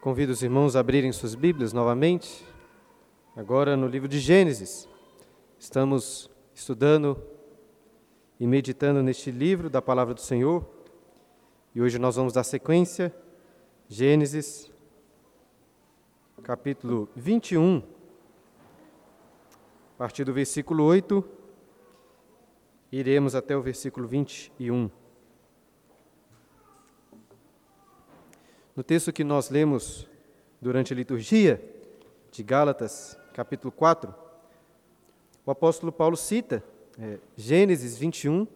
Convido os irmãos a abrirem suas Bíblias novamente, agora no livro de Gênesis. Estamos estudando e meditando neste livro da palavra do Senhor, e hoje nós vamos dar sequência, Gênesis, capítulo 21, a partir do versículo 8, iremos até o versículo 21. No texto que nós lemos durante a liturgia de Gálatas, capítulo 4, o apóstolo Paulo cita é, Gênesis 21,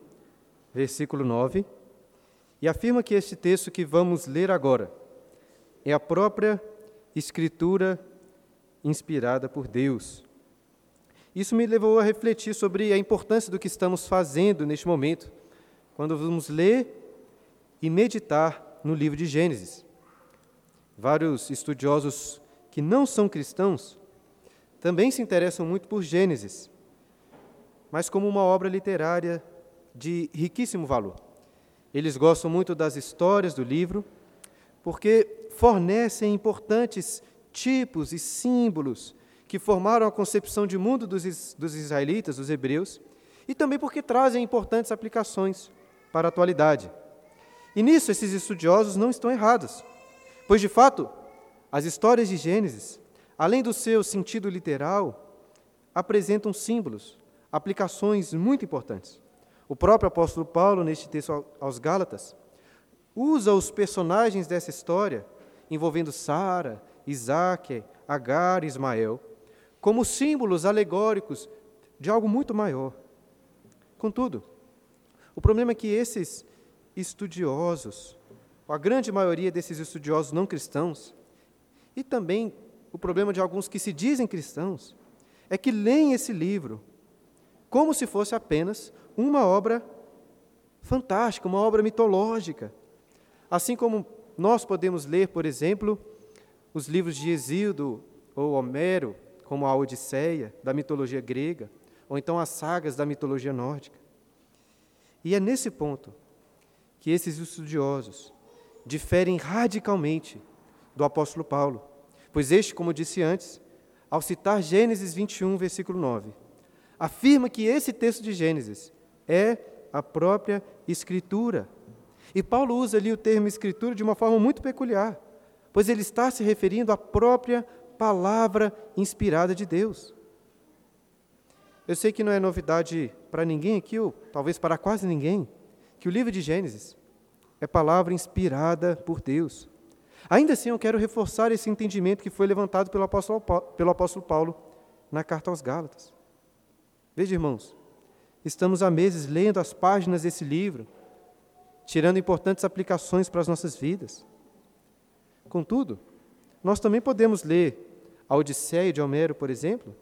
versículo 9, e afirma que este texto que vamos ler agora é a própria Escritura inspirada por Deus. Isso me levou a refletir sobre a importância do que estamos fazendo neste momento, quando vamos ler e meditar no livro de Gênesis. Vários estudiosos que não são cristãos também se interessam muito por Gênesis, mas como uma obra literária de riquíssimo valor. Eles gostam muito das histórias do livro, porque fornecem importantes tipos e símbolos que formaram a concepção de mundo dos, dos israelitas, dos hebreus, e também porque trazem importantes aplicações para a atualidade. E nisso esses estudiosos não estão errados. Pois, de fato, as histórias de Gênesis, além do seu sentido literal, apresentam símbolos, aplicações muito importantes. O próprio apóstolo Paulo, neste texto aos Gálatas, usa os personagens dessa história, envolvendo Sara, Isaac, Agar e Ismael, como símbolos alegóricos de algo muito maior. Contudo, o problema é que esses estudiosos, a grande maioria desses estudiosos não cristãos, e também o problema de alguns que se dizem cristãos, é que leem esse livro como se fosse apenas uma obra fantástica, uma obra mitológica. Assim como nós podemos ler, por exemplo, os livros de Exíodo ou Homero, como a Odisseia, da mitologia grega, ou então as sagas da mitologia nórdica. E é nesse ponto que esses estudiosos diferem radicalmente do apóstolo Paulo, pois este, como disse antes, ao citar Gênesis 21, versículo 9, afirma que esse texto de Gênesis é a própria Escritura. E Paulo usa ali o termo Escritura de uma forma muito peculiar, pois ele está se referindo à própria palavra inspirada de Deus. Eu sei que não é novidade para ninguém aqui, ou talvez para quase ninguém, que o livro de Gênesis é palavra inspirada por Deus. Ainda assim, eu quero reforçar esse entendimento que foi levantado pelo apóstolo, pelo apóstolo Paulo na carta aos Gálatas. Veja, irmãos, estamos há meses lendo as páginas desse livro, tirando importantes aplicações para as nossas vidas. Contudo, nós também podemos ler a Odisseia de Homero, por exemplo,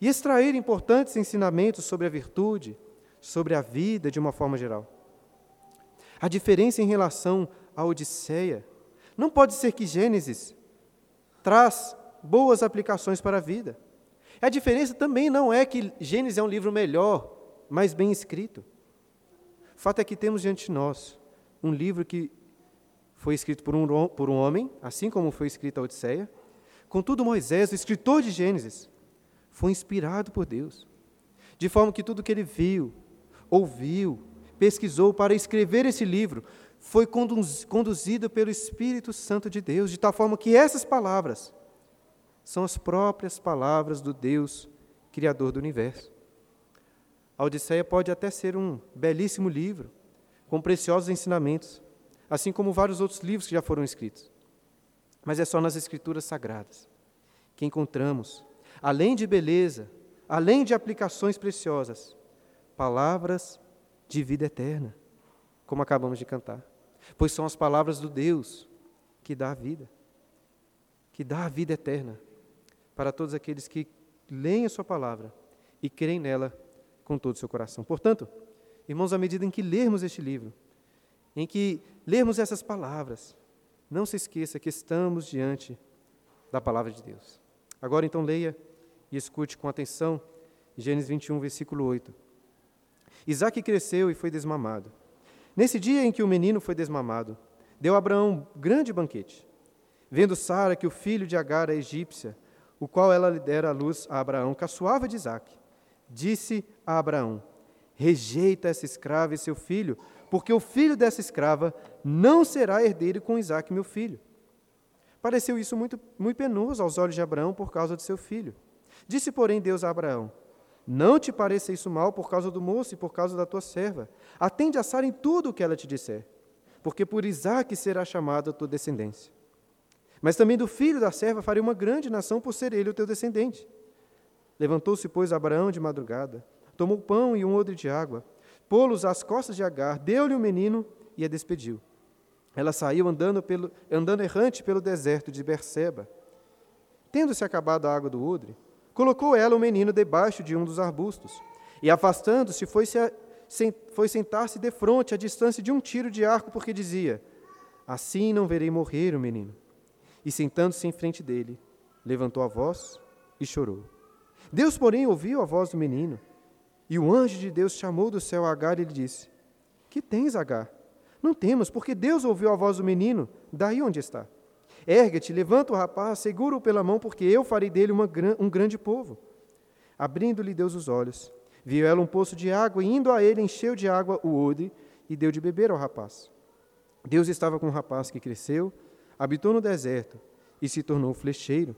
e extrair importantes ensinamentos sobre a virtude, sobre a vida de uma forma geral. A diferença em relação à Odisseia não pode ser que Gênesis traz boas aplicações para a vida. A diferença também não é que Gênesis é um livro melhor, mais bem escrito. O fato é que temos diante de nós um livro que foi escrito por um, por um homem, assim como foi escrita a Odisseia. Contudo, Moisés, o escritor de Gênesis, foi inspirado por Deus, de forma que tudo que ele viu, ouviu, pesquisou para escrever esse livro foi conduzido pelo Espírito Santo de Deus, de tal forma que essas palavras são as próprias palavras do Deus Criador do universo. A Odisseia pode até ser um belíssimo livro, com preciosos ensinamentos, assim como vários outros livros que já foram escritos. Mas é só nas Escrituras Sagradas que encontramos, além de beleza, além de aplicações preciosas, palavras de vida eterna, como acabamos de cantar. Pois são as palavras do Deus que dá a vida, que dá a vida eterna para todos aqueles que leem a Sua palavra e creem nela com todo o seu coração. Portanto, irmãos, à medida em que lermos este livro, em que lermos essas palavras, não se esqueça que estamos diante da palavra de Deus. Agora, então, leia e escute com atenção Gênesis 21, versículo 8. Isaac cresceu e foi desmamado. Nesse dia em que o menino foi desmamado, deu Abraão grande banquete. Vendo Sara que o filho de Agar, a egípcia, o qual ela lhe dera à luz a Abraão, caçoava de Isaque, disse a Abraão: Rejeita essa escrava e seu filho, porque o filho dessa escrava não será herdeiro com Isaque, meu filho. Pareceu isso muito, muito penoso aos olhos de Abraão por causa de seu filho. Disse, porém, Deus a Abraão: Não te pareça isso mal por causa do moço e por causa da tua serva. Atende a Sara em tudo o que ela te disser, porque por Isaque será chamada a tua descendência. Mas também do filho da serva farei uma grande nação por ser ele o teu descendente. Levantou-se, pois, Abraão de madrugada, tomou pão e um odre de água, pô-los às costas de Agar, deu-lhe o menino e a despediu. Ela saiu andando, pelo, andando errante pelo deserto de Berseba. Tendo-se acabado a água do odre, colocou ela o menino debaixo de um dos arbustos, e afastando-se, foi, -se foi sentar-se defronte, à distância de um tiro de arco, porque dizia: Assim não verei morrer o menino. E sentando-se em frente dele, levantou a voz e chorou. Deus, porém, ouviu a voz do menino, e o anjo de Deus chamou do céu Agar e lhe disse: Que tens, Agar? Não temos, porque Deus ouviu a voz do menino, daí onde está. Ergue-te, levanta o rapaz, segura-o pela mão, porque eu farei dele uma, um grande povo. Abrindo-lhe Deus os olhos, viu ela um poço de água, e indo a ele, encheu de água o odre e deu de beber ao rapaz. Deus estava com o rapaz que cresceu, habitou no deserto e se tornou flecheiro.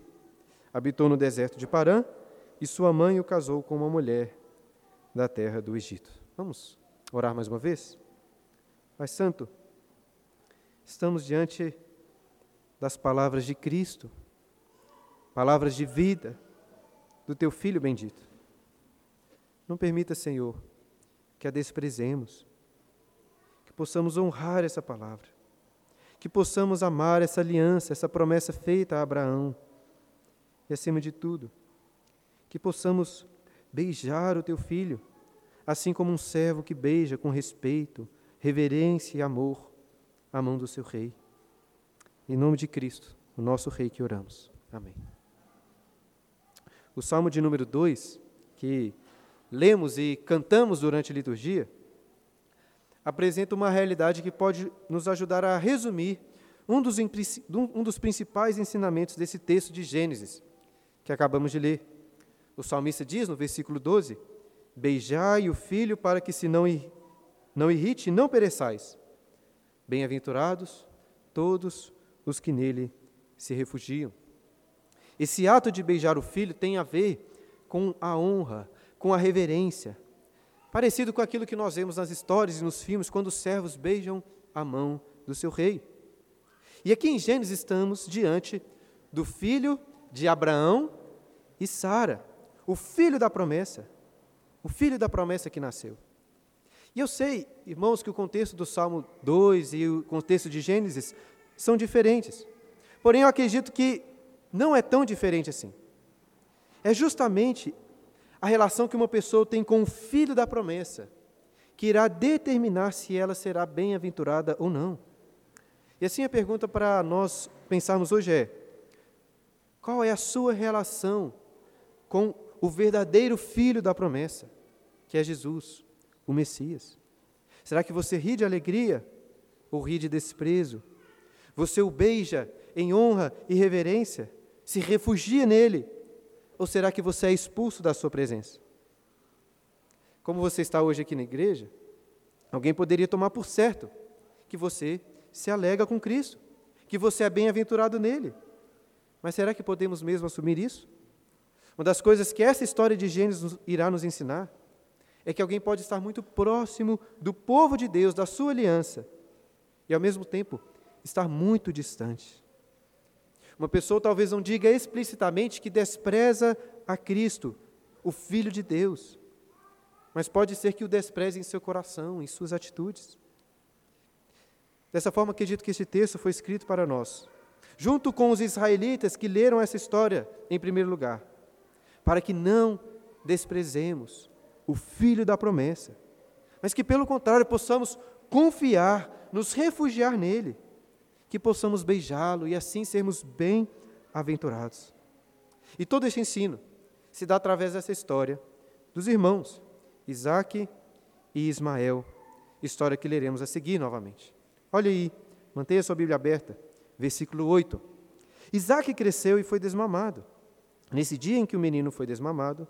Habitou no deserto de Parã, e sua mãe o casou com uma mulher da terra do Egito. Vamos orar mais uma vez? Pai Santo, estamos diante das palavras de Cristo, palavras de vida do Teu Filho bendito. Não permita, Senhor, que a desprezemos, que possamos honrar essa palavra, que possamos amar essa aliança, essa promessa feita a Abraão, e acima de tudo, que possamos beijar o Teu Filho, assim como um servo que beija com respeito, reverência e amor a mão do seu rei. Em nome de Cristo, o nosso rei que oramos. Amém. O salmo de número 2, que lemos e cantamos durante a liturgia, apresenta uma realidade que pode nos ajudar a resumir um dos, um dos principais ensinamentos desse texto de Gênesis, que acabamos de ler. O salmista diz no versículo 12: Beijai o filho para que se não não irrite e não pereçais. Bem-aventurados todos os que nele se refugiam. Esse ato de beijar o filho tem a ver com a honra, com a reverência, parecido com aquilo que nós vemos nas histórias e nos filmes, quando os servos beijam a mão do seu rei. E aqui em Gênesis estamos diante do filho de Abraão e Sara, o filho da promessa, o filho da promessa que nasceu. E eu sei, irmãos, que o contexto do Salmo 2 e o contexto de Gênesis são diferentes. Porém, eu acredito que não é tão diferente assim. É justamente a relação que uma pessoa tem com o filho da promessa que irá determinar se ela será bem-aventurada ou não. E assim a pergunta para nós pensarmos hoje é: qual é a sua relação com o verdadeiro filho da promessa, que é Jesus? o Messias? Será que você ri de alegria ou ri de desprezo? Você o beija em honra e reverência? Se refugia nele? Ou será que você é expulso da sua presença? Como você está hoje aqui na igreja, alguém poderia tomar por certo que você se alega com Cristo, que você é bem-aventurado nele. Mas será que podemos mesmo assumir isso? Uma das coisas que essa história de Gênesis irá nos ensinar é que alguém pode estar muito próximo do povo de Deus, da sua aliança, e ao mesmo tempo estar muito distante. Uma pessoa talvez não diga explicitamente que despreza a Cristo, o Filho de Deus, mas pode ser que o despreze em seu coração, em suas atitudes. Dessa forma, acredito que este texto foi escrito para nós, junto com os israelitas que leram essa história em primeiro lugar, para que não desprezemos o Filho da promessa, mas que, pelo contrário, possamos confiar, nos refugiar nele, que possamos beijá-lo e assim sermos bem-aventurados. E todo este ensino se dá através dessa história dos irmãos Isaac e Ismael, história que leremos a seguir novamente. Olha aí, mantenha sua Bíblia aberta, versículo 8. Isaac cresceu e foi desmamado. Nesse dia em que o menino foi desmamado,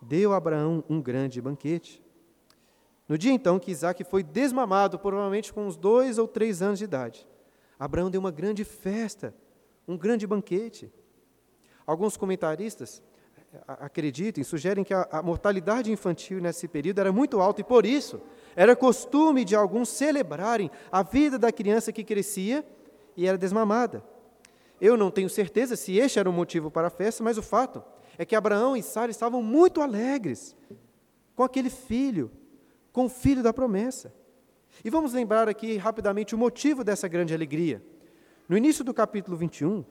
deu a Abraão um grande banquete. No dia então que Isaac foi desmamado, provavelmente com uns dois ou três anos de idade, Abraão deu uma grande festa, um grande banquete. Alguns comentaristas eh, acreditam e sugerem que a, a mortalidade infantil nesse período era muito alta e, por isso, era costume de alguns celebrarem a vida da criança que crescia e era desmamada. Eu não tenho certeza se este era o motivo para a festa, mas o fato é que Abraão e Sara estavam muito alegres com aquele filho, com o filho da promessa. E vamos lembrar aqui rapidamente o motivo dessa grande alegria. No início do capítulo 21,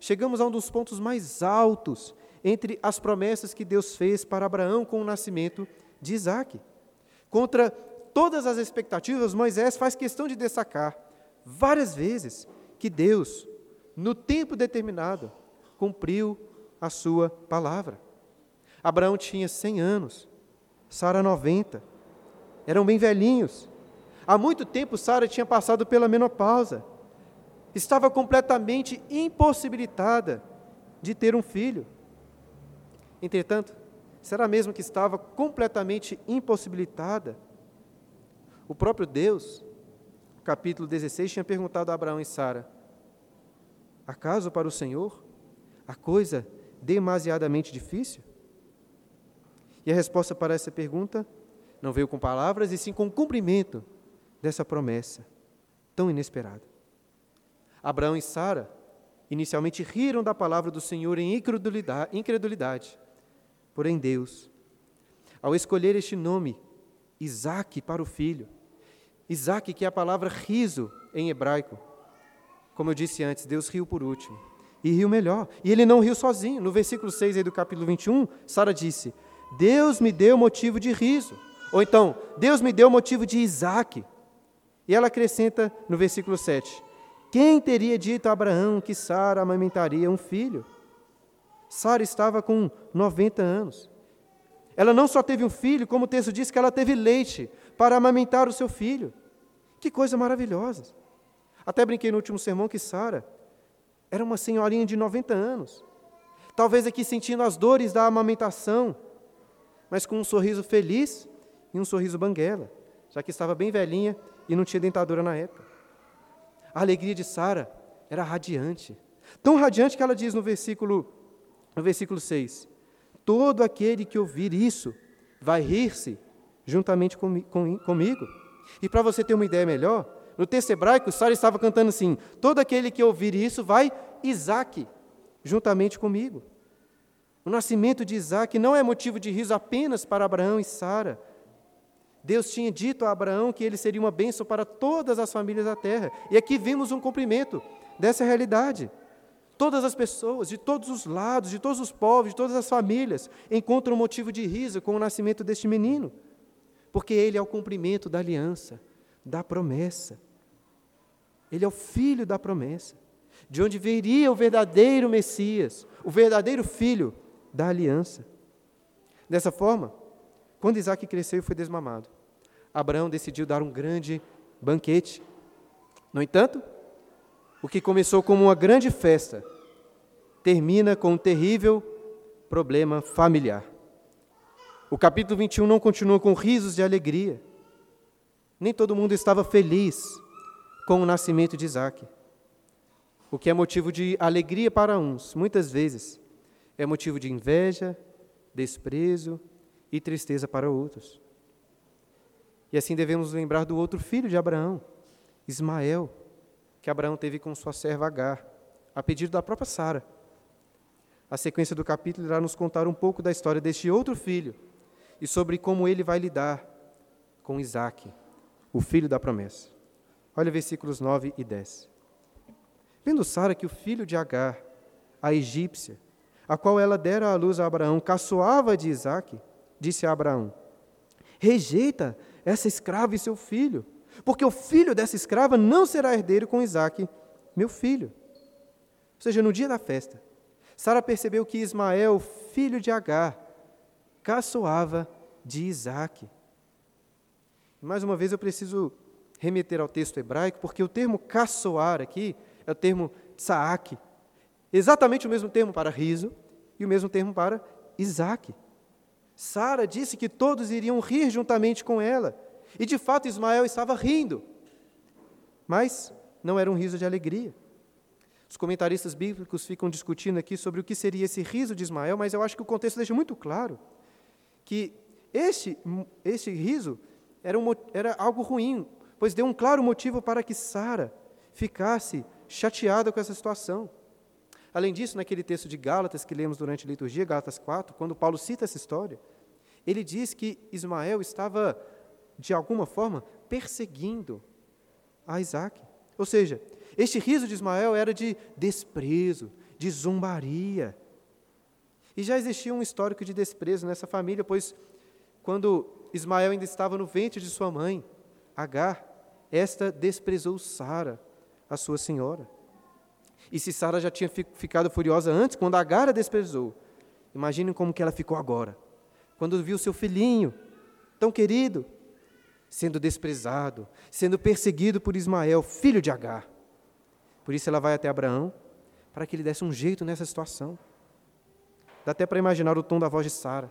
chegamos a um dos pontos mais altos entre as promessas que Deus fez para Abraão com o nascimento de Isaac. Contra todas as expectativas, Moisés faz questão de destacar várias vezes que Deus, no tempo determinado, cumpriu a sua palavra. Abraão tinha 100 anos, Sara 90. Eram bem velhinhos. Há muito tempo Sara tinha passado pela menopausa. Estava completamente impossibilitada de ter um filho. Entretanto, será mesmo que estava completamente impossibilitada? O próprio Deus, capítulo 16, tinha perguntado a Abraão e Sara: Acaso para o Senhor a coisa demasiadamente difícil? E a resposta para essa pergunta não veio com palavras, e sim com cumprimento dessa promessa tão inesperada. Abraão e Sara inicialmente riram da palavra do Senhor em incredulidade, porém Deus, ao escolher este nome, Isaac, para o filho, Isaac, que é a palavra riso em hebraico, como eu disse antes, Deus riu por último, e riu melhor, e ele não riu sozinho. No versículo 6 aí do capítulo 21, Sara disse: Deus me deu motivo de riso. Ou então, Deus me deu motivo de Isaac. E ela acrescenta no versículo 7: Quem teria dito a Abraão que Sara amamentaria um filho? Sara estava com 90 anos. Ela não só teve um filho, como o texto diz que ela teve leite para amamentar o seu filho. Que coisa maravilhosa. Até brinquei no último sermão que Sara era uma senhorinha de 90 anos. Talvez aqui sentindo as dores da amamentação, mas com um sorriso feliz e um sorriso banguela, já que estava bem velhinha e não tinha dentadura na época. A alegria de Sara era radiante. Tão radiante que ela diz no versículo, no versículo 6: Todo aquele que ouvir isso vai rir-se juntamente com, com, comigo. E para você ter uma ideia melhor, no texto hebraico, Sara estava cantando assim: Todo aquele que ouvir isso vai Isaac juntamente comigo. O nascimento de Isaac não é motivo de riso apenas para Abraão e Sara. Deus tinha dito a Abraão que ele seria uma bênção para todas as famílias da terra. E aqui vimos um cumprimento dessa realidade. Todas as pessoas, de todos os lados, de todos os povos, de todas as famílias, encontram motivo de riso com o nascimento deste menino, porque ele é o cumprimento da aliança, da promessa. Ele é o filho da promessa, de onde viria o verdadeiro Messias, o verdadeiro filho da aliança. Dessa forma, quando Isaac cresceu e foi desmamado, Abraão decidiu dar um grande banquete. No entanto, o que começou como uma grande festa termina com um terrível problema familiar. O capítulo 21 não continua com risos de alegria. Nem todo mundo estava feliz com o nascimento de Isaac. O que é motivo de alegria para uns, muitas vezes, é motivo de inveja, desprezo e tristeza para outros. E assim devemos lembrar do outro filho de Abraão, Ismael, que Abraão teve com sua serva Agar, a pedido da própria Sara. A sequência do capítulo irá nos contar um pouco da história deste outro filho e sobre como ele vai lidar com Isaac, o filho da promessa. Olha versículos 9 e 10. Vendo Sara que o filho de Agar, a egípcia, a qual ela dera à luz a Abraão, caçoava de Isaque, disse a Abraão: Rejeita essa escrava e seu filho, porque o filho dessa escrava não será herdeiro com Isaque, meu filho. Ou seja, no dia da festa, Sara percebeu que Ismael, filho de Agar, caçoava de Isaque. Mais uma vez eu preciso remeter ao texto hebraico, porque o termo caçoar aqui é o termo tsaak, Exatamente o mesmo termo para riso e o mesmo termo para Isaac. Sara disse que todos iriam rir juntamente com ela. E de fato Ismael estava rindo. Mas não era um riso de alegria. Os comentaristas bíblicos ficam discutindo aqui sobre o que seria esse riso de Ismael, mas eu acho que o contexto deixa muito claro que este, este riso era, um, era algo ruim, pois deu um claro motivo para que Sara ficasse chateada com essa situação. Além disso, naquele texto de Gálatas que lemos durante a liturgia, Gálatas 4, quando Paulo cita essa história, ele diz que Ismael estava, de alguma forma, perseguindo a Isaac. Ou seja, este riso de Ismael era de desprezo, de zombaria. E já existia um histórico de desprezo nessa família, pois quando Ismael ainda estava no ventre de sua mãe, Agar, esta desprezou Sara, a sua senhora. E se Sara já tinha ficado furiosa antes, quando Agar a desprezou, imaginem como que ela ficou agora. Quando viu seu filhinho, tão querido, sendo desprezado, sendo perseguido por Ismael, filho de Agar. Por isso ela vai até Abraão, para que ele desse um jeito nessa situação. Dá até para imaginar o tom da voz de Sara,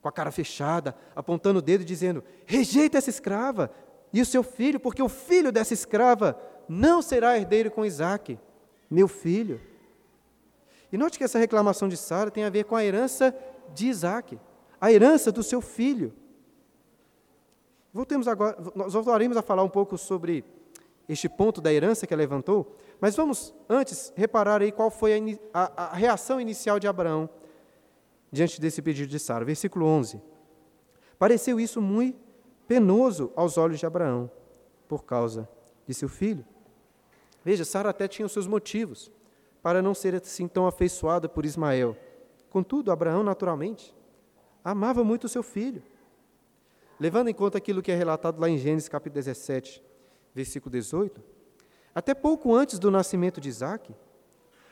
com a cara fechada, apontando o dedo e dizendo: rejeita essa escrava e o seu filho, porque o filho dessa escrava não será herdeiro com Isaac, meu filho. E note que essa reclamação de Sara tem a ver com a herança de Isaac, a herança do seu filho. Voltemos agora, nós voltaremos a falar um pouco sobre este ponto da herança que ela levantou, mas vamos antes reparar aí qual foi a, a, a reação inicial de Abraão diante desse pedido de Sara. Versículo 11. Pareceu isso muito penoso aos olhos de Abraão, por causa de seu filho. Veja, Sara até tinha os seus motivos para não ser assim tão afeiçoada por Ismael. Contudo, Abraão, naturalmente, amava muito o seu filho. Levando em conta aquilo que é relatado lá em Gênesis capítulo 17, versículo 18, até pouco antes do nascimento de Isaac,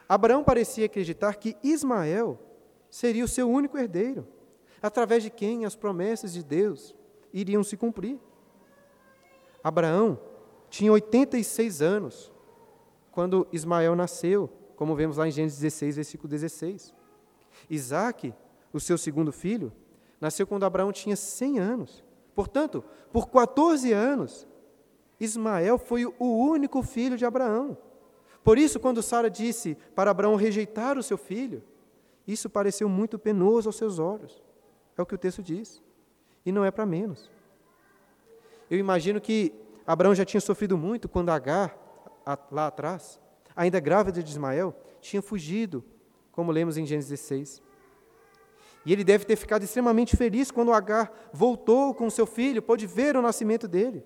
Abraão parecia acreditar que Ismael seria o seu único herdeiro, através de quem as promessas de Deus iriam se cumprir. Abraão tinha 86 anos quando Ismael nasceu, como vemos lá em Gênesis 16, versículo 16. Isaac, o seu segundo filho, nasceu quando Abraão tinha 100 anos. Portanto, por 14 anos, Ismael foi o único filho de Abraão. Por isso, quando Sara disse para Abraão rejeitar o seu filho, isso pareceu muito penoso aos seus olhos. É o que o texto diz. E não é para menos. Eu imagino que Abraão já tinha sofrido muito quando Agar, lá atrás, ainda grávida de Ismael, tinha fugido, como lemos em Gênesis 16. E ele deve ter ficado extremamente feliz quando Agar voltou com seu filho, pôde ver o nascimento dele.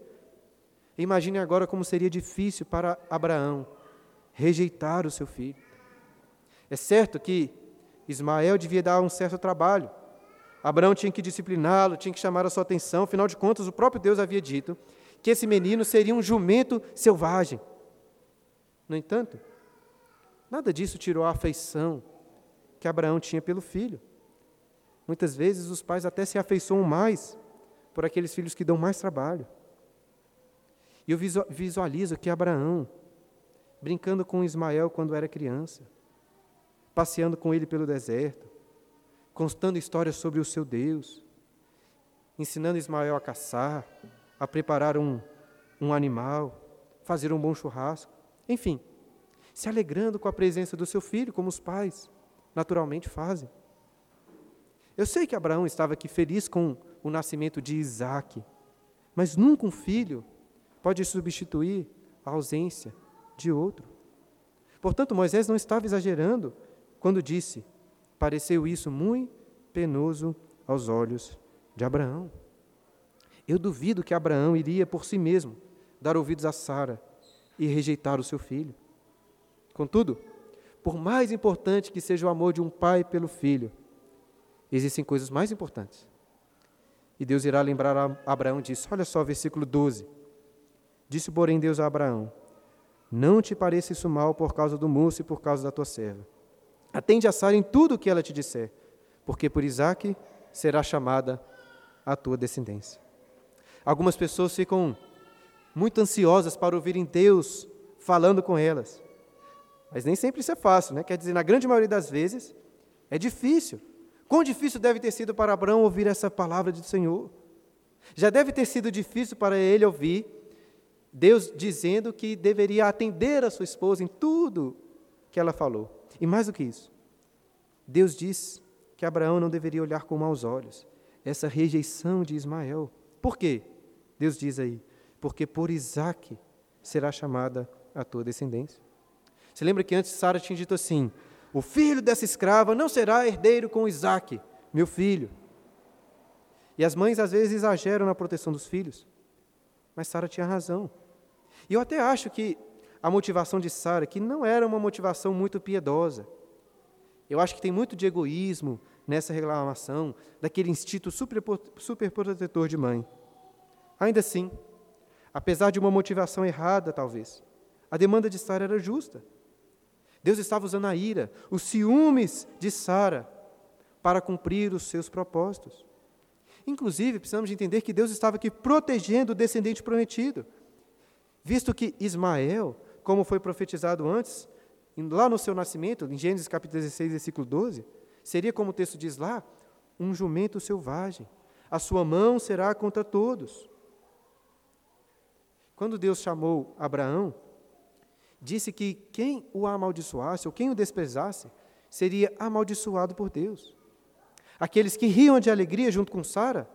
Imagine agora como seria difícil para Abraão rejeitar o seu filho. É certo que Ismael devia dar um certo trabalho. Abraão tinha que discipliná-lo, tinha que chamar a sua atenção, afinal de contas, o próprio Deus havia dito que esse menino seria um jumento selvagem. No entanto, nada disso tirou a afeição que Abraão tinha pelo filho. Muitas vezes os pais até se afeiçoam mais por aqueles filhos que dão mais trabalho. E eu visualizo que Abraão, brincando com Ismael quando era criança, passeando com ele pelo deserto, contando histórias sobre o seu Deus, ensinando Ismael a caçar, a preparar um, um animal, fazer um bom churrasco, enfim, se alegrando com a presença do seu filho, como os pais naturalmente fazem. Eu sei que Abraão estava aqui feliz com o nascimento de Isaac, mas nunca um filho pode substituir a ausência de outro. Portanto, Moisés não estava exagerando quando disse: pareceu isso muito penoso aos olhos de Abraão. Eu duvido que Abraão iria por si mesmo dar ouvidos a Sara e rejeitar o seu filho. Contudo, por mais importante que seja o amor de um pai pelo filho, existem coisas mais importantes. E Deus irá lembrar a Abraão disso. Olha só, versículo 12. Disse, porém, Deus a Abraão: Não te pareça isso mal por causa do moço e por causa da tua serva. Atende a Sara em tudo o que ela te disser, porque por Isaque será chamada a tua descendência. Algumas pessoas ficam muito ansiosas para ouvirem Deus falando com elas. Mas nem sempre isso é fácil, né? Quer dizer, na grande maioria das vezes, é difícil. Quão difícil deve ter sido para Abraão ouvir essa palavra do Senhor? Já deve ter sido difícil para ele ouvir Deus dizendo que deveria atender a sua esposa em tudo que ela falou. E mais do que isso, Deus diz que Abraão não deveria olhar com maus olhos essa rejeição de Ismael. Por quê? Deus diz aí, porque por Isaac será chamada a tua descendência. Você lembra que antes Sara tinha dito assim: o filho dessa escrava não será herdeiro com Isaac, meu filho. E as mães às vezes exageram na proteção dos filhos, mas Sara tinha razão. E eu até acho que a motivação de Sara, que não era uma motivação muito piedosa, eu acho que tem muito de egoísmo nessa reclamação, daquele instinto super, super de mãe. Ainda assim, apesar de uma motivação errada, talvez, a demanda de Sara era justa. Deus estava usando a ira, os ciúmes de Sara, para cumprir os seus propósitos. Inclusive, precisamos de entender que Deus estava aqui protegendo o descendente prometido visto que Ismael, como foi profetizado antes, lá no seu nascimento, em Gênesis capítulo 16, versículo 12, seria, como o texto diz lá, um jumento selvagem. A sua mão será contra todos. Quando Deus chamou Abraão, disse que quem o amaldiçoasse ou quem o desprezasse seria amaldiçoado por Deus. Aqueles que riam de alegria junto com Sara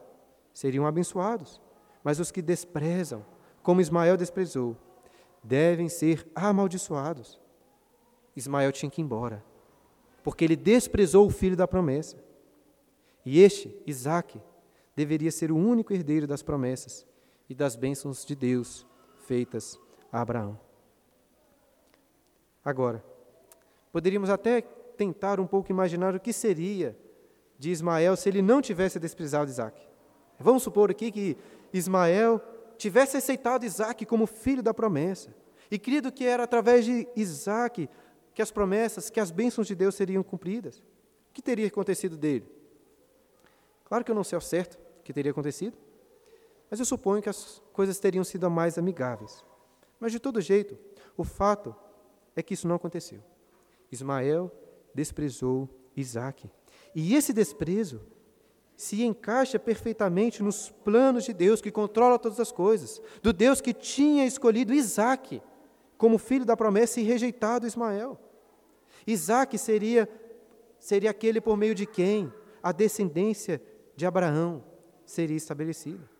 seriam abençoados, mas os que desprezam como Ismael desprezou, devem ser amaldiçoados. Ismael tinha que ir embora, porque ele desprezou o filho da promessa. E este, Isaque, deveria ser o único herdeiro das promessas e das bênçãos de Deus feitas a Abraão. Agora, poderíamos até tentar um pouco imaginar o que seria de Ismael se ele não tivesse desprezado Isaac. Vamos supor aqui que Ismael tivesse aceitado Isaac como filho da promessa e crido que era através de Isaac que as promessas, que as bênçãos de Deus seriam cumpridas, o que teria acontecido dele? Claro que eu não sei ao certo o que teria acontecido, mas eu suponho que as coisas teriam sido mais amigáveis. Mas de todo jeito, o fato é que isso não aconteceu. Ismael desprezou Isaac. E esse desprezo se encaixa perfeitamente nos planos de Deus que controla todas as coisas, do Deus que tinha escolhido Isaac como filho da promessa e rejeitado Ismael. Isaac seria, seria aquele por meio de quem a descendência de Abraão seria estabelecida.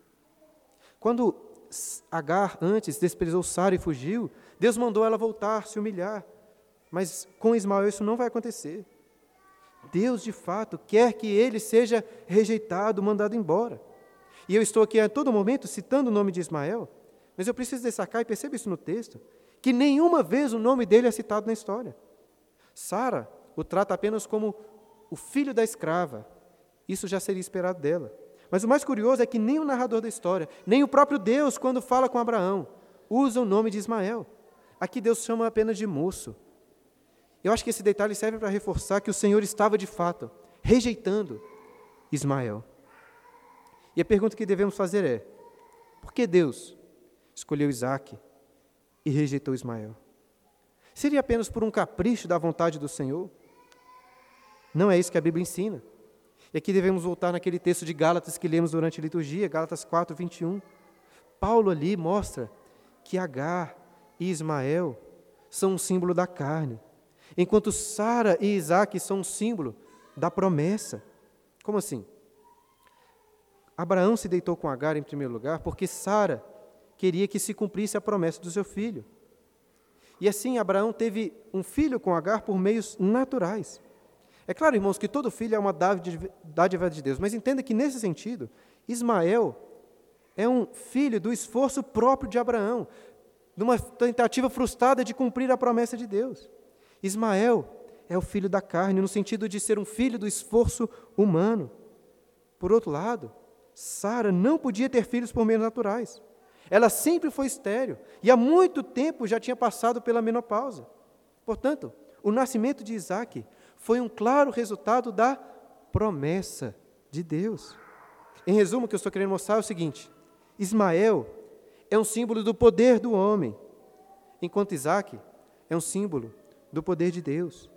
Quando Agar antes desprezou Sara e fugiu, Deus mandou ela voltar, se humilhar. Mas com Ismael isso não vai acontecer. Deus, de fato, quer que ele seja rejeitado, mandado embora. E eu estou aqui a todo momento citando o nome de Ismael, mas eu preciso destacar, e perceba isso no texto, que nenhuma vez o nome dele é citado na história. Sara o trata apenas como o filho da escrava. Isso já seria esperado dela. Mas o mais curioso é que nem o narrador da história, nem o próprio Deus, quando fala com Abraão, usa o nome de Ismael. Aqui Deus chama apenas de moço, eu acho que esse detalhe serve para reforçar que o Senhor estava de fato rejeitando Ismael. E a pergunta que devemos fazer é: por que Deus escolheu Isaac e rejeitou Ismael? Seria apenas por um capricho da vontade do Senhor? Não é isso que a Bíblia ensina. E aqui devemos voltar naquele texto de Gálatas que lemos durante a liturgia, Gálatas 4, 21. Paulo ali mostra que Agar e Ismael são um símbolo da carne enquanto Sara e Isaac são um símbolo da promessa. Como assim? Abraão se deitou com Agar em primeiro lugar porque Sara queria que se cumprisse a promessa do seu filho. E assim Abraão teve um filho com Agar por meios naturais. É claro, irmãos, que todo filho é uma dádiva de Deus, mas entenda que nesse sentido, Ismael é um filho do esforço próprio de Abraão, de uma tentativa frustrada de cumprir a promessa de Deus. Ismael é o filho da carne, no sentido de ser um filho do esforço humano. Por outro lado, Sara não podia ter filhos por meios naturais. Ela sempre foi estéril e há muito tempo já tinha passado pela menopausa. Portanto, o nascimento de Isaac foi um claro resultado da promessa de Deus. Em resumo, o que eu estou querendo mostrar é o seguinte: Ismael é um símbolo do poder do homem, enquanto Isaac é um símbolo do poder de Deus.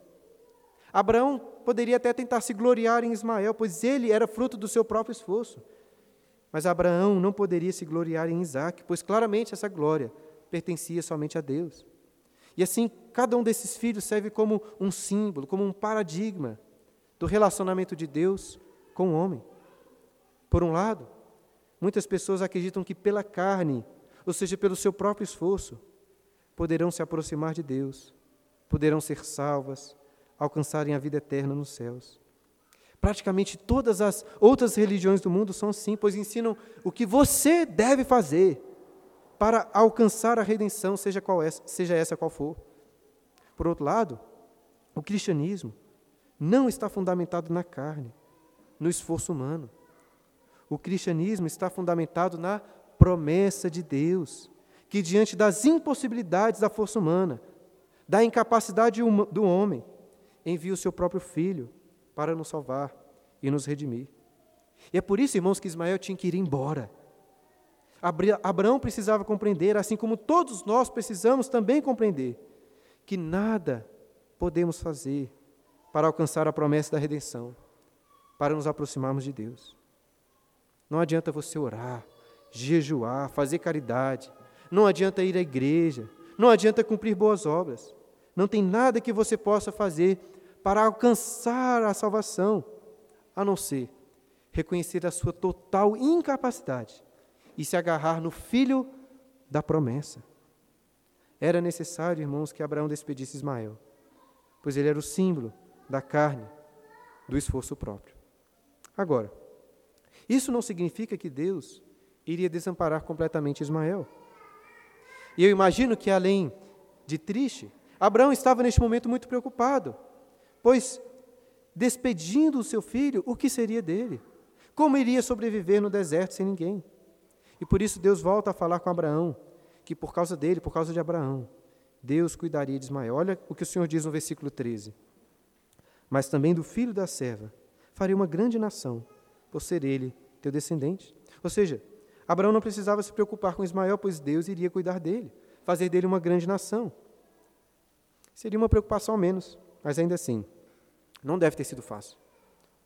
Abraão poderia até tentar se gloriar em Ismael, pois ele era fruto do seu próprio esforço. Mas Abraão não poderia se gloriar em Isaac, pois claramente essa glória pertencia somente a Deus. E assim, cada um desses filhos serve como um símbolo, como um paradigma do relacionamento de Deus com o homem. Por um lado, muitas pessoas acreditam que pela carne, ou seja, pelo seu próprio esforço, poderão se aproximar de Deus, poderão ser salvas, alcançarem a vida eterna nos céus. Praticamente todas as outras religiões do mundo são assim, pois ensinam o que você deve fazer para alcançar a redenção, seja, qual é, seja essa qual for. Por outro lado, o cristianismo não está fundamentado na carne, no esforço humano. O cristianismo está fundamentado na promessa de Deus, que diante das impossibilidades da força humana, da incapacidade do homem, envia o seu próprio filho para nos salvar e nos redimir. E é por isso, irmãos, que Ismael tinha que ir embora. Abraão precisava compreender, assim como todos nós precisamos também compreender, que nada podemos fazer para alcançar a promessa da redenção, para nos aproximarmos de Deus. Não adianta você orar, jejuar, fazer caridade, não adianta ir à igreja, não adianta cumprir boas obras. Não tem nada que você possa fazer para alcançar a salvação, a não ser reconhecer a sua total incapacidade e se agarrar no filho da promessa. Era necessário, irmãos, que Abraão despedisse Ismael, pois ele era o símbolo da carne, do esforço próprio. Agora, isso não significa que Deus iria desamparar completamente Ismael. E eu imagino que, além de triste, Abraão estava neste momento muito preocupado, pois, despedindo o seu filho, o que seria dele? Como iria sobreviver no deserto sem ninguém? E por isso Deus volta a falar com Abraão, que por causa dele, por causa de Abraão, Deus cuidaria de Ismael. Olha o que o Senhor diz no versículo 13. Mas também do filho da serva farei uma grande nação, por ser ele teu descendente. Ou seja, Abraão não precisava se preocupar com Ismael, pois Deus iria cuidar dele, fazer dele uma grande nação. Seria uma preocupação menos, mas ainda assim, não deve ter sido fácil.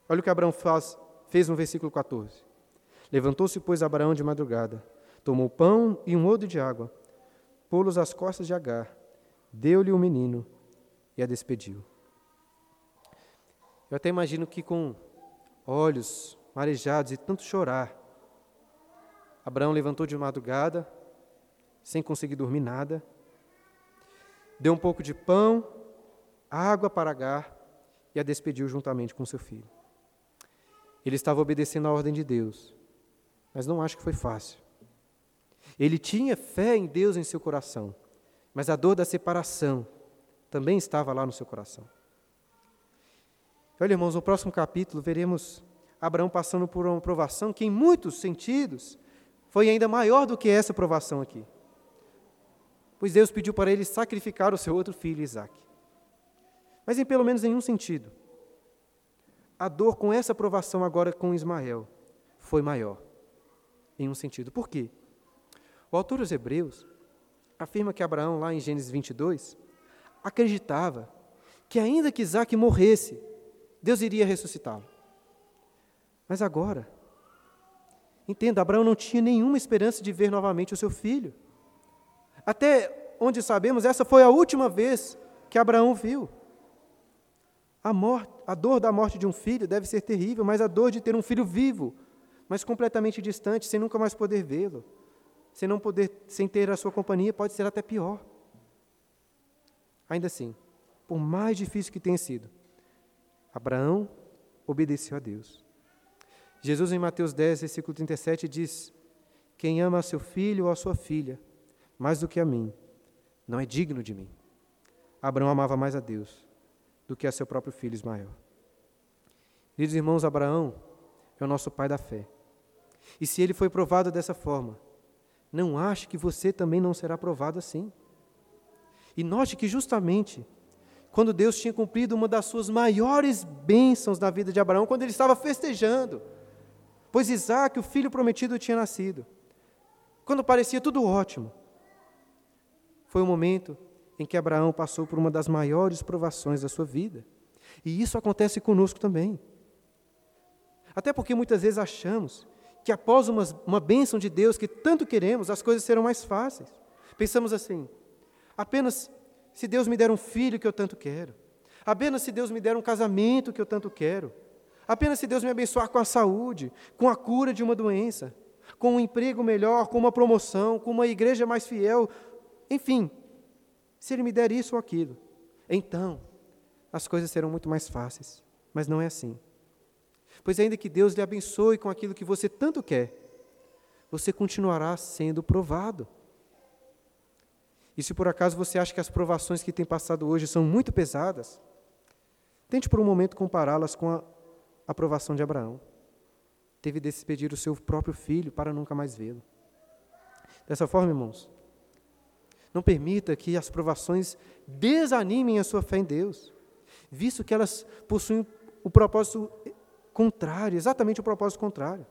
Olha o que Abraão faz, fez no versículo 14. Levantou-se, pois, Abraão de madrugada, tomou pão e um odre de água, pô-los às costas de Agar, deu-lhe o menino e a despediu. Eu até imagino que com olhos marejados e tanto chorar, Abraão levantou de madrugada, sem conseguir dormir nada, deu um pouco de pão, água para Agar e a despediu juntamente com seu filho. Ele estava obedecendo à ordem de Deus, mas não acho que foi fácil. Ele tinha fé em Deus em seu coração, mas a dor da separação também estava lá no seu coração. Olha, irmãos, no próximo capítulo veremos Abraão passando por uma provação que, em muitos sentidos, foi ainda maior do que essa provação aqui. Pois Deus pediu para ele sacrificar o seu outro filho, Isaac. Mas em pelo menos em um sentido, a dor com essa provação agora com Ismael foi maior. Em um sentido. Por quê? O autor dos Hebreus afirma que Abraão, lá em Gênesis 22, acreditava que ainda que Isaac morresse, Deus iria ressuscitá-lo. Mas agora, entenda, Abraão não tinha nenhuma esperança de ver novamente o seu filho. Até onde sabemos, essa foi a última vez que Abraão viu. A, morte, a dor da morte de um filho deve ser terrível, mas a dor de ter um filho vivo, mas completamente distante, sem nunca mais poder vê-lo, sem não poder, sem ter a sua companhia, pode ser até pior. Ainda assim, por mais difícil que tenha sido, Abraão obedeceu a Deus. Jesus, em Mateus 10, versículo 37, diz: Quem ama a seu filho ou a sua filha mais do que a mim, não é digno de mim. Abraão amava mais a Deus do que a seu próprio filho Ismael. Queridos irmãos, Abraão é o nosso pai da fé. E se ele foi provado dessa forma, não ache que você também não será provado assim. E note que justamente quando Deus tinha cumprido uma das suas maiores bênçãos na vida de Abraão, quando ele estava festejando, pois Isaac, o filho prometido, tinha nascido. Quando parecia tudo ótimo, foi o momento em que Abraão passou por uma das maiores provações da sua vida. E isso acontece conosco também. Até porque muitas vezes achamos que após uma, uma bênção de Deus que tanto queremos, as coisas serão mais fáceis. Pensamos assim: apenas se Deus me der um filho que eu tanto quero, apenas se Deus me der um casamento que eu tanto quero, apenas se Deus me abençoar com a saúde, com a cura de uma doença, com um emprego melhor, com uma promoção, com uma igreja mais fiel, enfim, se Ele me der isso ou aquilo, então as coisas serão muito mais fáceis. Mas não é assim. Pois ainda que Deus lhe abençoe com aquilo que você tanto quer, você continuará sendo provado. E se por acaso você acha que as provações que tem passado hoje são muito pesadas, tente por um momento compará-las com a aprovação de Abraão. Teve de despedir o seu próprio filho para nunca mais vê-lo. Dessa forma, irmãos, não permita que as provações desanimem a sua fé em Deus, visto que elas possuem o propósito contrário, exatamente o propósito contrário.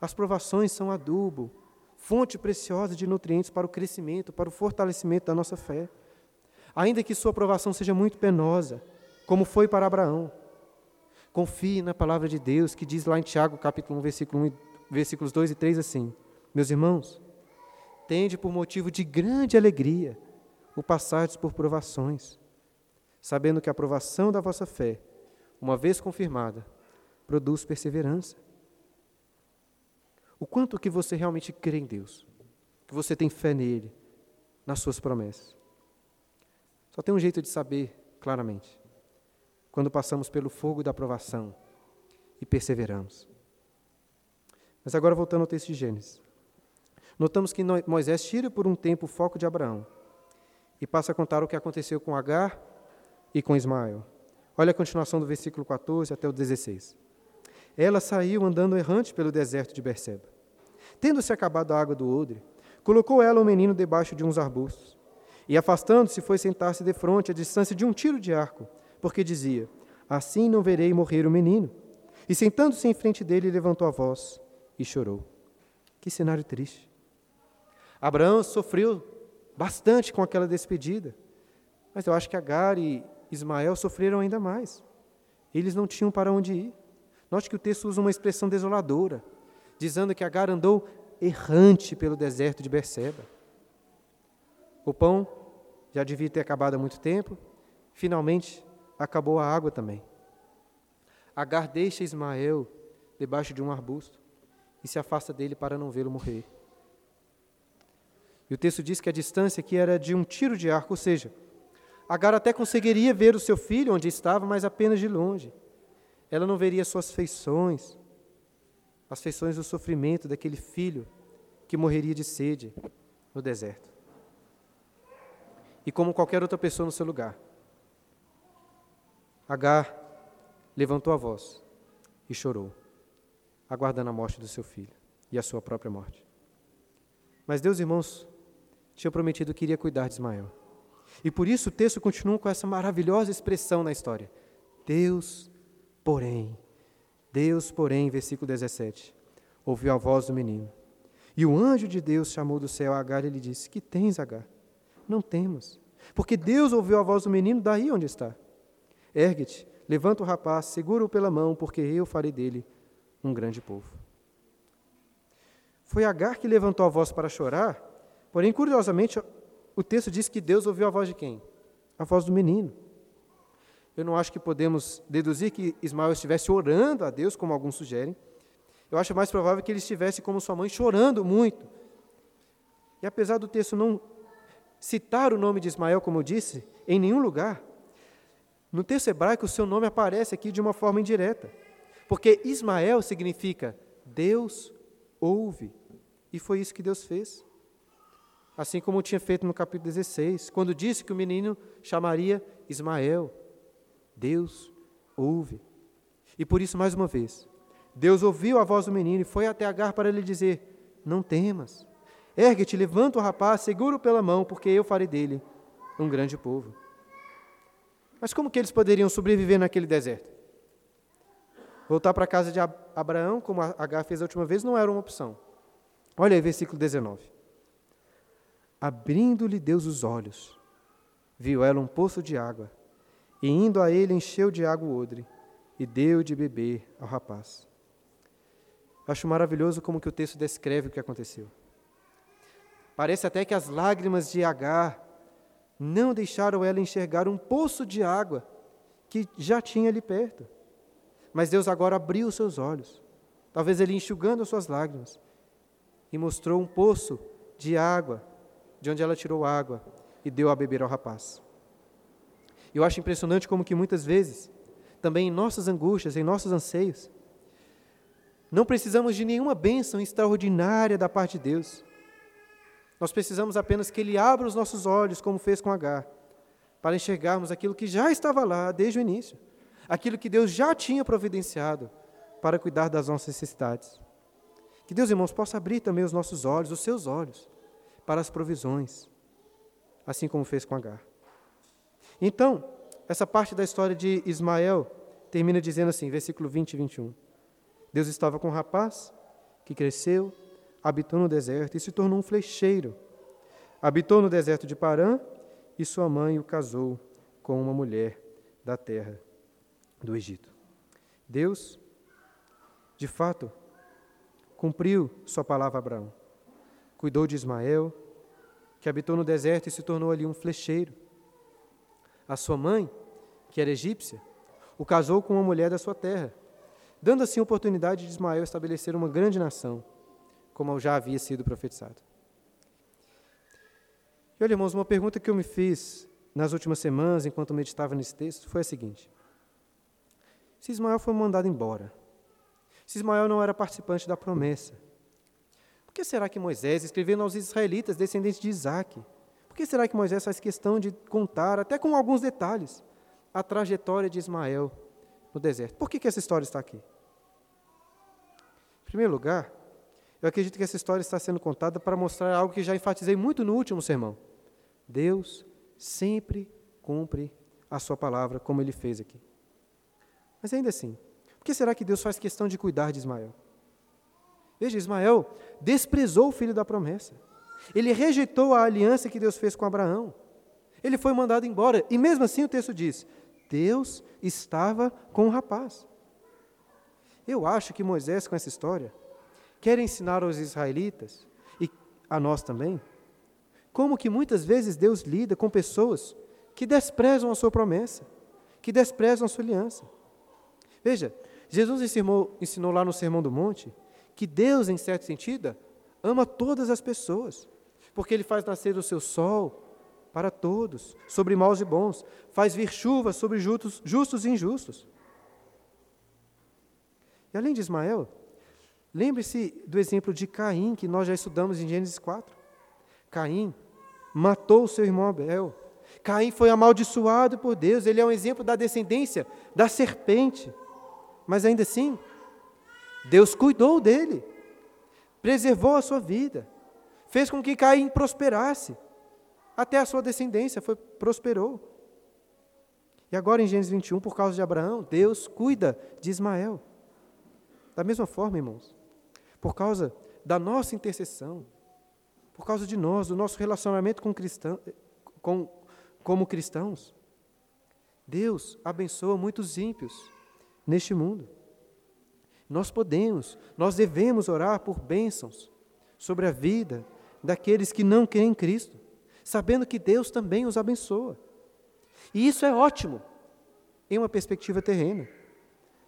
As provações são adubo, fonte preciosa de nutrientes para o crescimento, para o fortalecimento da nossa fé. Ainda que sua provação seja muito penosa, como foi para Abraão, confie na palavra de Deus, que diz lá em Tiago, capítulo 1, versículo 1, versículos 2 e 3 assim: Meus irmãos, tende por motivo de grande alegria o passardes por provações, sabendo que a provação da vossa fé, uma vez confirmada, produz perseverança. O quanto que você realmente crê em Deus, que você tem fé nele, nas suas promessas. Só tem um jeito de saber claramente. Quando passamos pelo fogo da provação e perseveramos. Mas agora voltando ao texto de Gênesis. Notamos que Moisés tira por um tempo o foco de Abraão e passa a contar o que aconteceu com Agar e com Ismael. Olha a continuação do versículo 14 até o 16. Ela saiu andando errante pelo deserto de Berseba. Tendo-se acabado a água do odre, colocou ela o menino debaixo de uns arbustos. E afastando-se, foi sentar-se de frente, a distância de um tiro de arco, porque dizia: Assim não verei morrer o menino. E sentando-se em frente dele, levantou a voz e chorou. Que cenário triste. Abraão sofreu bastante com aquela despedida. Mas eu acho que Agar e Ismael sofreram ainda mais. Eles não tinham para onde ir. Note que o texto usa uma expressão desoladora, dizendo que Agar andou errante pelo deserto de Berseba. O pão já devia ter acabado há muito tempo, finalmente acabou a água também. Agar deixa Ismael debaixo de um arbusto e se afasta dele para não vê-lo morrer. E o texto diz que a distância aqui era de um tiro de arco, ou seja, Agar até conseguiria ver o seu filho onde estava, mas apenas de longe. Ela não veria suas feições, as feições do sofrimento daquele filho que morreria de sede no deserto. E como qualquer outra pessoa no seu lugar, Agar levantou a voz e chorou, aguardando a morte do seu filho e a sua própria morte. Mas Deus, irmãos, tinha prometido que iria cuidar de Ismael. E por isso o texto continua com essa maravilhosa expressão na história. Deus, porém, Deus, porém, versículo 17, ouviu a voz do menino. E o anjo de Deus chamou do céu Agar e lhe disse: Que tens, Agar? Não temas, porque Deus ouviu a voz do menino daí onde está. Ergue-te, levanta o rapaz, segura-o pela mão, porque eu farei dele um grande povo. Foi Agar que levantou a voz para chorar, Porém, curiosamente, o texto diz que Deus ouviu a voz de quem? A voz do menino. Eu não acho que podemos deduzir que Ismael estivesse orando a Deus, como alguns sugerem. Eu acho mais provável que ele estivesse como sua mãe, chorando muito. E apesar do texto não citar o nome de Ismael, como eu disse, em nenhum lugar, no texto hebraico o seu nome aparece aqui de uma forma indireta. Porque Ismael significa Deus ouve. E foi isso que Deus fez assim como tinha feito no capítulo 16, quando disse que o menino chamaria Ismael. Deus ouve. E por isso, mais uma vez, Deus ouviu a voz do menino e foi até Agar para lhe dizer: Não temas, ergue-te, levanta o rapaz, seguro pela mão, porque eu farei dele um grande povo. Mas como que eles poderiam sobreviver naquele deserto? Voltar para a casa de Abraão, como Agar fez a última vez, não era uma opção. Olha aí, versículo 19 abrindo-lhe Deus os olhos, viu ela um poço de água, e indo a ele encheu de água o odre, e deu de beber ao rapaz. Acho maravilhoso como que o texto descreve o que aconteceu. Parece até que as lágrimas de Agar não deixaram ela enxergar um poço de água que já tinha ali perto. Mas Deus agora abriu seus olhos, talvez ele enxugando as suas lágrimas, e mostrou um poço de água, de onde ela tirou água e deu a beber ao rapaz. Eu acho impressionante como que muitas vezes, também em nossas angústias, em nossos anseios, não precisamos de nenhuma bênção extraordinária da parte de Deus. Nós precisamos apenas que Ele abra os nossos olhos, como fez com Agar, para enxergarmos aquilo que já estava lá desde o início, aquilo que Deus já tinha providenciado para cuidar das nossas necessidades. Que Deus, irmãos, possa abrir também os nossos olhos, os seus olhos, para as provisões, assim como fez com Agar. Então, essa parte da história de Ismael termina dizendo assim, versículo 20 e 21. Deus estava com um rapaz que cresceu, habitou no deserto e se tornou um flecheiro. Habitou no deserto de Parã e sua mãe o casou com uma mulher da terra do Egito. Deus, de fato, cumpriu sua palavra a Abraão. Cuidou de Ismael, que habitou no deserto e se tornou ali um flecheiro. A sua mãe, que era egípcia, o casou com uma mulher da sua terra, dando assim oportunidade de Ismael estabelecer uma grande nação, como já havia sido profetizado. E olha, irmãos, uma pergunta que eu me fiz nas últimas semanas, enquanto meditava nesse texto, foi a seguinte: se Ismael foi mandado embora, se Ismael não era participante da promessa? Por que será que Moisés, escrevendo aos israelitas, descendentes de Isaac, que será que Moisés faz questão de contar, até com alguns detalhes, a trajetória de Ismael no deserto? Por que, que essa história está aqui? Em primeiro lugar, eu acredito que essa história está sendo contada para mostrar algo que já enfatizei muito no último sermão. Deus sempre cumpre a sua palavra, como ele fez aqui. Mas ainda assim, que será que Deus faz questão de cuidar de Ismael? Veja, Ismael desprezou o filho da promessa. Ele rejeitou a aliança que Deus fez com Abraão. Ele foi mandado embora. E mesmo assim o texto diz: Deus estava com o rapaz. Eu acho que Moisés, com essa história, quer ensinar aos israelitas, e a nós também, como que muitas vezes Deus lida com pessoas que desprezam a sua promessa, que desprezam a sua aliança. Veja, Jesus ensinou, ensinou lá no Sermão do Monte que Deus, em certo sentido, ama todas as pessoas, porque Ele faz nascer o seu sol para todos, sobre maus e bons, faz vir chuva sobre justos, justos e injustos. E além de Ismael, lembre-se do exemplo de Caim, que nós já estudamos em Gênesis 4. Caim matou seu irmão Abel. Caim foi amaldiçoado por Deus, ele é um exemplo da descendência da serpente. Mas ainda assim, Deus cuidou dele, preservou a sua vida, fez com que Caim prosperasse, até a sua descendência foi, prosperou. E agora em Gênesis 21, por causa de Abraão, Deus cuida de Ismael. Da mesma forma, irmãos, por causa da nossa intercessão, por causa de nós, do nosso relacionamento com cristão, com, como cristãos, Deus abençoa muitos ímpios neste mundo. Nós podemos, nós devemos orar por bênçãos sobre a vida daqueles que não creem em Cristo, sabendo que Deus também os abençoa. E isso é ótimo em uma perspectiva terrena.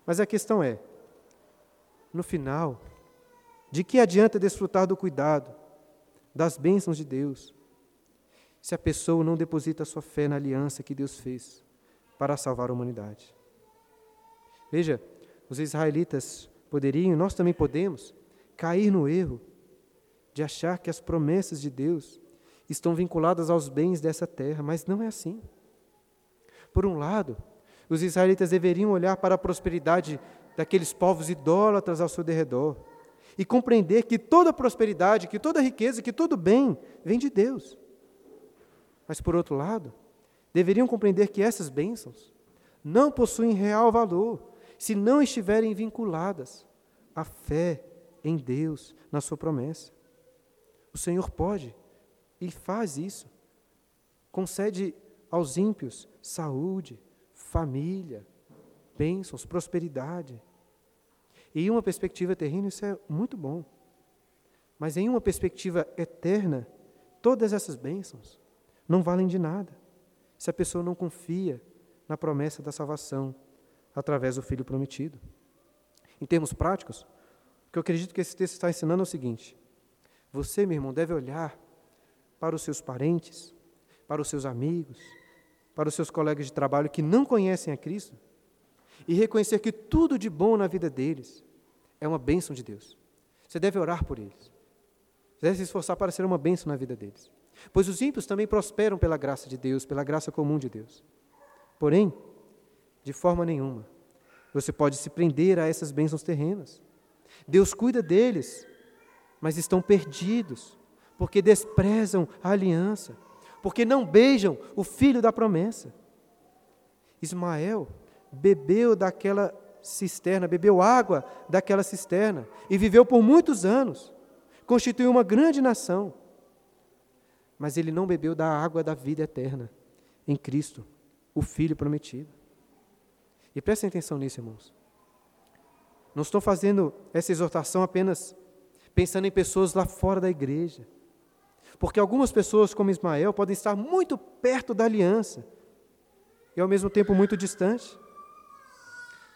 Mas a questão é, no final, de que adianta desfrutar do cuidado, das bênçãos de Deus, se a pessoa não deposita sua fé na aliança que Deus fez para salvar a humanidade? Veja, os israelitas poderiam, nós também podemos, cair no erro de achar que as promessas de Deus estão vinculadas aos bens dessa terra, mas não é assim. Por um lado, os israelitas deveriam olhar para a prosperidade daqueles povos idólatras ao seu derredor e compreender que toda prosperidade, que toda riqueza, que todo bem vem de Deus. Mas, por outro lado, deveriam compreender que essas bênçãos não possuem real valor se não estiverem vinculadas à fé em Deus, na Sua promessa. O Senhor pode e faz isso. Concede aos ímpios saúde, família, bênçãos, prosperidade. E em uma perspectiva terrena, isso é muito bom. Mas em uma perspectiva eterna, todas essas bênçãos não valem de nada se a pessoa não confia na promessa da salvação através do Filho prometido. Em termos práticos, o que eu acredito que esse texto está ensinando é o seguinte: você, meu irmão, deve olhar para os seus parentes, para os seus amigos, para os seus colegas de trabalho que não conhecem a Cristo e reconhecer que tudo de bom na vida deles é uma bênção de Deus. Você deve orar por eles. Você deve se esforçar para ser uma bênção na vida deles. Pois os ímpios também prosperam pela graça de Deus, pela graça comum de Deus. Porém, de forma nenhuma, você pode se prender a essas bênçãos terrenas. Deus cuida deles, mas estão perdidos, porque desprezam a aliança, porque não beijam o filho da promessa. Ismael bebeu daquela cisterna, bebeu água daquela cisterna e viveu por muitos anos, constituiu uma grande nação. Mas ele não bebeu da água da vida eterna em Cristo, o Filho prometido. E prestem atenção nisso, irmãos. Não estou fazendo essa exortação apenas pensando em pessoas lá fora da igreja. Porque algumas pessoas, como Ismael, podem estar muito perto da aliança e ao mesmo tempo muito distante.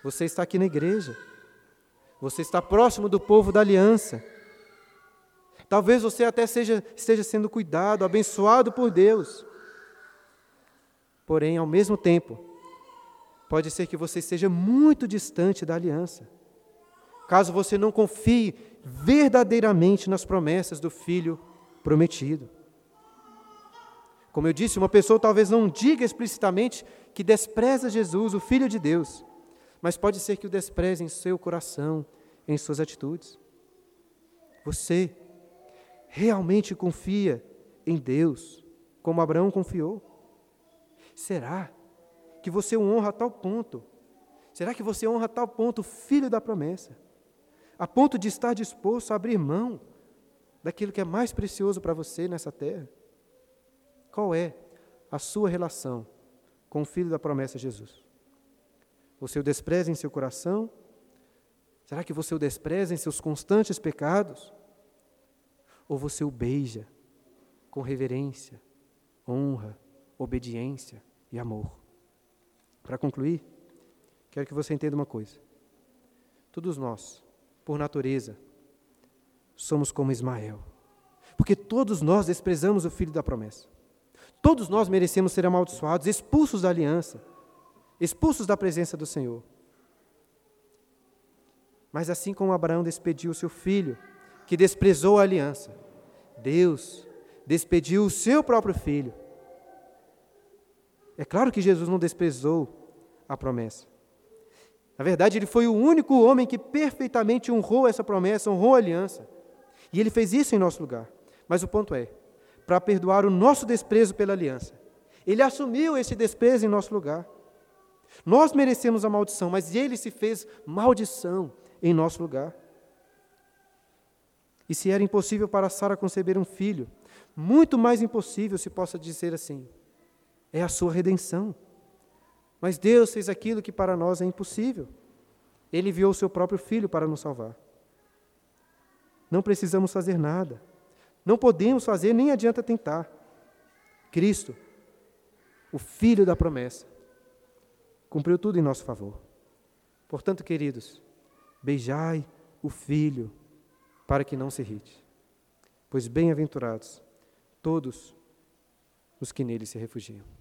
Você está aqui na igreja. Você está próximo do povo da aliança. Talvez você até seja, esteja sendo cuidado, abençoado por Deus. Porém, ao mesmo tempo, pode ser que você esteja muito distante da aliança. Caso você não confie verdadeiramente nas promessas do Filho prometido. Como eu disse, uma pessoa talvez não diga explicitamente que despreza Jesus, o Filho de Deus, mas pode ser que o despreze em seu coração, em suas atitudes. Você realmente confia em Deus, como Abraão confiou? Será que você o honra a tal ponto? Será que você honra a tal ponto o filho da promessa? A ponto de estar disposto a abrir mão daquilo que é mais precioso para você nessa terra? Qual é a sua relação com o filho da promessa Jesus? Você o despreza em seu coração? Será que você o despreza em seus constantes pecados? Ou você o beija com reverência, honra, obediência e amor? Para concluir, quero que você entenda uma coisa. Todos nós, por natureza, somos como Ismael. Porque todos nós desprezamos o filho da promessa. Todos nós merecemos ser amaldiçoados, expulsos da aliança expulsos da presença do Senhor. Mas assim como Abraão despediu seu filho, que desprezou a aliança, Deus despediu o seu próprio filho. É claro que Jesus não desprezou a promessa. Na verdade, ele foi o único homem que perfeitamente honrou essa promessa, honrou a aliança. E ele fez isso em nosso lugar. Mas o ponto é, para perdoar o nosso desprezo pela aliança, ele assumiu esse desprezo em nosso lugar. Nós merecemos a maldição, mas ele se fez maldição em nosso lugar. E se era impossível para Sara conceber um filho, muito mais impossível se possa dizer assim, é a sua redenção. Mas Deus fez aquilo que para nós é impossível. Ele enviou o seu próprio filho para nos salvar. Não precisamos fazer nada. Não podemos fazer, nem adianta tentar. Cristo, o Filho da promessa, cumpriu tudo em nosso favor. Portanto, queridos, beijai o filho para que não se irrite, pois bem-aventurados todos os que nele se refugiam.